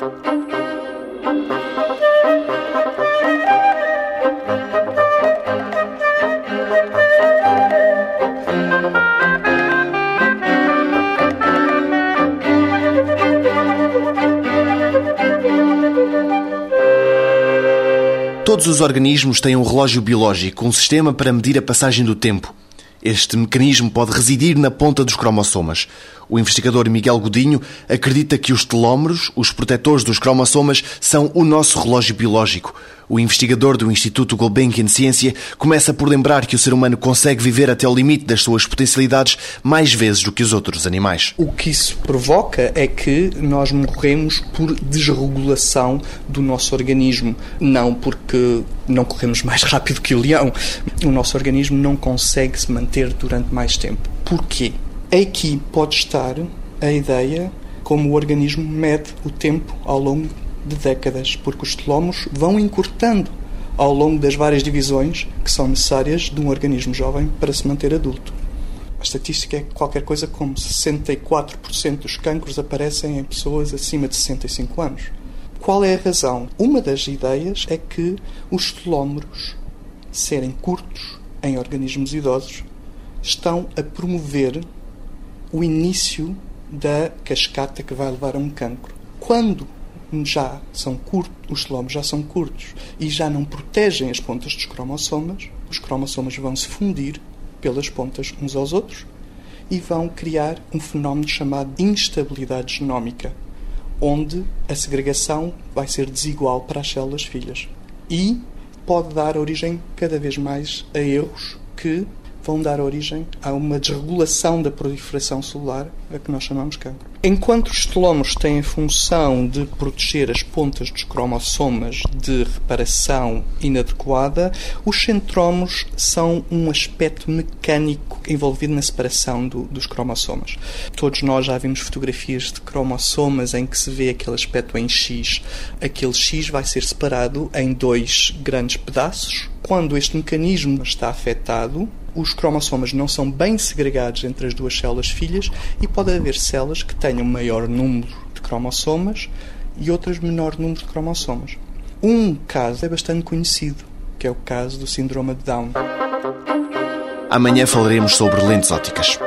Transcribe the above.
Todos os organismos têm um relógio biológico, um sistema para medir a passagem do tempo. Este mecanismo pode residir na ponta dos cromossomas. O investigador Miguel Godinho acredita que os telómeros, os protetores dos cromossomas, são o nosso relógio biológico. O investigador do Instituto Gulbenkian Ciência começa por lembrar que o ser humano consegue viver até o limite das suas potencialidades mais vezes do que os outros animais. O que isso provoca é que nós morremos por desregulação do nosso organismo, não porque não corremos mais rápido que o leão. O nosso organismo não consegue se manter durante mais tempo. Porquê? Aqui pode estar a ideia como o organismo mede o tempo ao longo de décadas, porque os telómeros vão encurtando ao longo das várias divisões que são necessárias de um organismo jovem para se manter adulto. A estatística é qualquer coisa como 64% dos cancros aparecem em pessoas acima de 65 anos. Qual é a razão? Uma das ideias é que os telómeros, serem curtos em organismos idosos, estão a promover o início da cascata que vai levar a um cancro. Quando já são curtos, os telómeros já são curtos e já não protegem as pontas dos cromossomas, os cromossomas vão se fundir pelas pontas uns aos outros e vão criar um fenómeno chamado instabilidade genómica, onde a segregação vai ser desigual para as células filhas e pode dar origem cada vez mais a erros que vão dar origem a uma desregulação da proliferação celular, a que nós chamamos cancro. Enquanto os telómeros têm a função de proteger as pontas dos cromossomas de reparação inadequada, os centrómeros são um aspecto mecânico envolvido na separação do, dos cromossomas. Todos nós já vimos fotografias de cromossomas em que se vê aquele aspecto em X. Aquele X vai ser separado em dois grandes pedaços. Quando este mecanismo está afetado, os cromossomas não são bem segregados entre as duas células filhas e pode haver células que tenham maior número de cromossomas e outras menor número de cromossomas. Um caso é bastante conhecido, que é o caso do síndrome de Down. Amanhã falaremos sobre lentes ópticas.